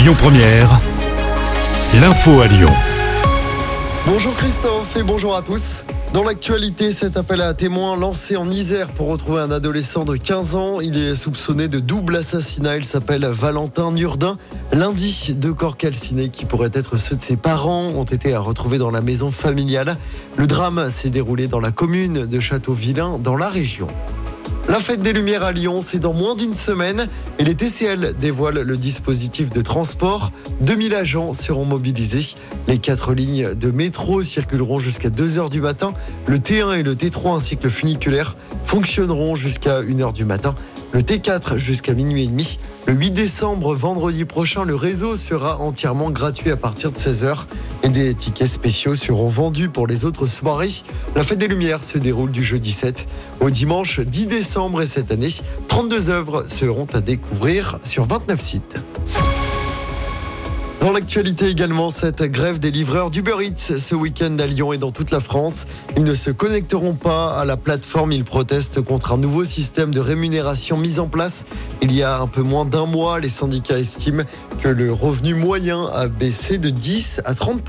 Lyon Première, l'info à Lyon. Bonjour Christophe et bonjour à tous. Dans l'actualité, cet appel à témoins lancé en Isère pour retrouver un adolescent de 15 ans. Il est soupçonné de double assassinat. Il s'appelle Valentin Nurdin. Lundi, deux corps calcinés qui pourraient être ceux de ses parents ont été retrouvés dans la maison familiale. Le drame s'est déroulé dans la commune de Château-Vilain, dans la région. La fête des Lumières à Lyon, c'est dans moins d'une semaine et les TCL dévoilent le dispositif de transport. 2000 agents seront mobilisés. Les quatre lignes de métro circuleront jusqu'à 2h du matin. Le T1 et le T3 ainsi que le funiculaire fonctionneront jusqu'à 1h du matin. Le T4 jusqu'à minuit et demi. Le 8 décembre, vendredi prochain, le réseau sera entièrement gratuit à partir de 16h et des tickets spéciaux seront vendus pour les autres soirées. La fête des Lumières se déroule du jeudi 7 au dimanche 10 décembre et cette année, 32 œuvres seront à découvrir sur 29 sites. Dans l'actualité également, cette grève des livreurs d'Uber Eats ce week-end à Lyon et dans toute la France. Ils ne se connecteront pas à la plateforme. Ils protestent contre un nouveau système de rémunération mis en place il y a un peu moins d'un mois. Les syndicats estiment que le revenu moyen a baissé de 10 à 30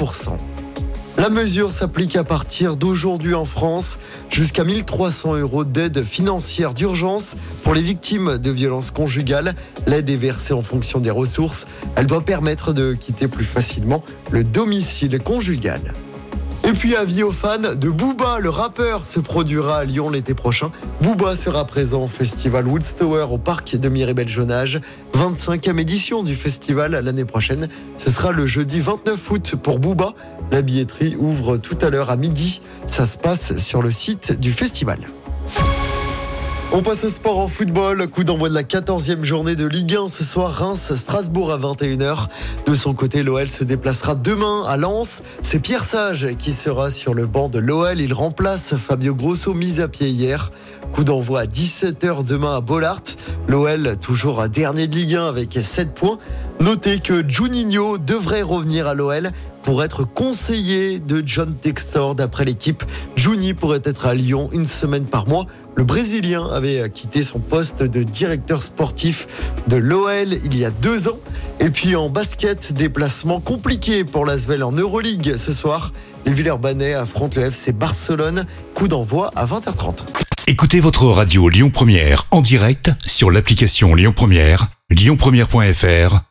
la mesure s'applique à partir d'aujourd'hui en France jusqu'à 1300 euros d'aide financière d'urgence pour les victimes de violences conjugales. L'aide est versée en fonction des ressources. Elle doit permettre de quitter plus facilement le domicile conjugal. Et puis avis aux fans de Booba, le rappeur se produira à Lyon l'été prochain. Booba sera présent au festival Woodstower au parc de Miribel-Jonage. 25e édition du festival l'année prochaine. Ce sera le jeudi 29 août pour Booba. La billetterie ouvre tout à l'heure à midi. Ça se passe sur le site du festival. On passe au sport en football. Coup d'envoi de la 14e journée de Ligue 1 ce soir. Reims-Strasbourg à 21h. De son côté, l'OL se déplacera demain à Lens. C'est Pierre Sage qui sera sur le banc de l'OL. Il remplace Fabio Grosso, mis à pied hier. Coup d'envoi à 17h demain à Bollard. L'OL toujours à dernier de Ligue 1 avec 7 points. Notez que Juninho devrait revenir à l'OL pour être conseiller de John Textor. D'après l'équipe, Juni pourrait être à Lyon une semaine par mois. Le Brésilien avait quitté son poste de directeur sportif de l'OL il y a deux ans. Et puis en basket, déplacement compliqué pour l'Asvel en Euroleague ce soir. Les Villeurbanais affrontent le FC Barcelone. Coup d'envoi à 20h30. Écoutez votre radio Lyon Première en direct sur l'application Lyon Première, lyonpremière.fr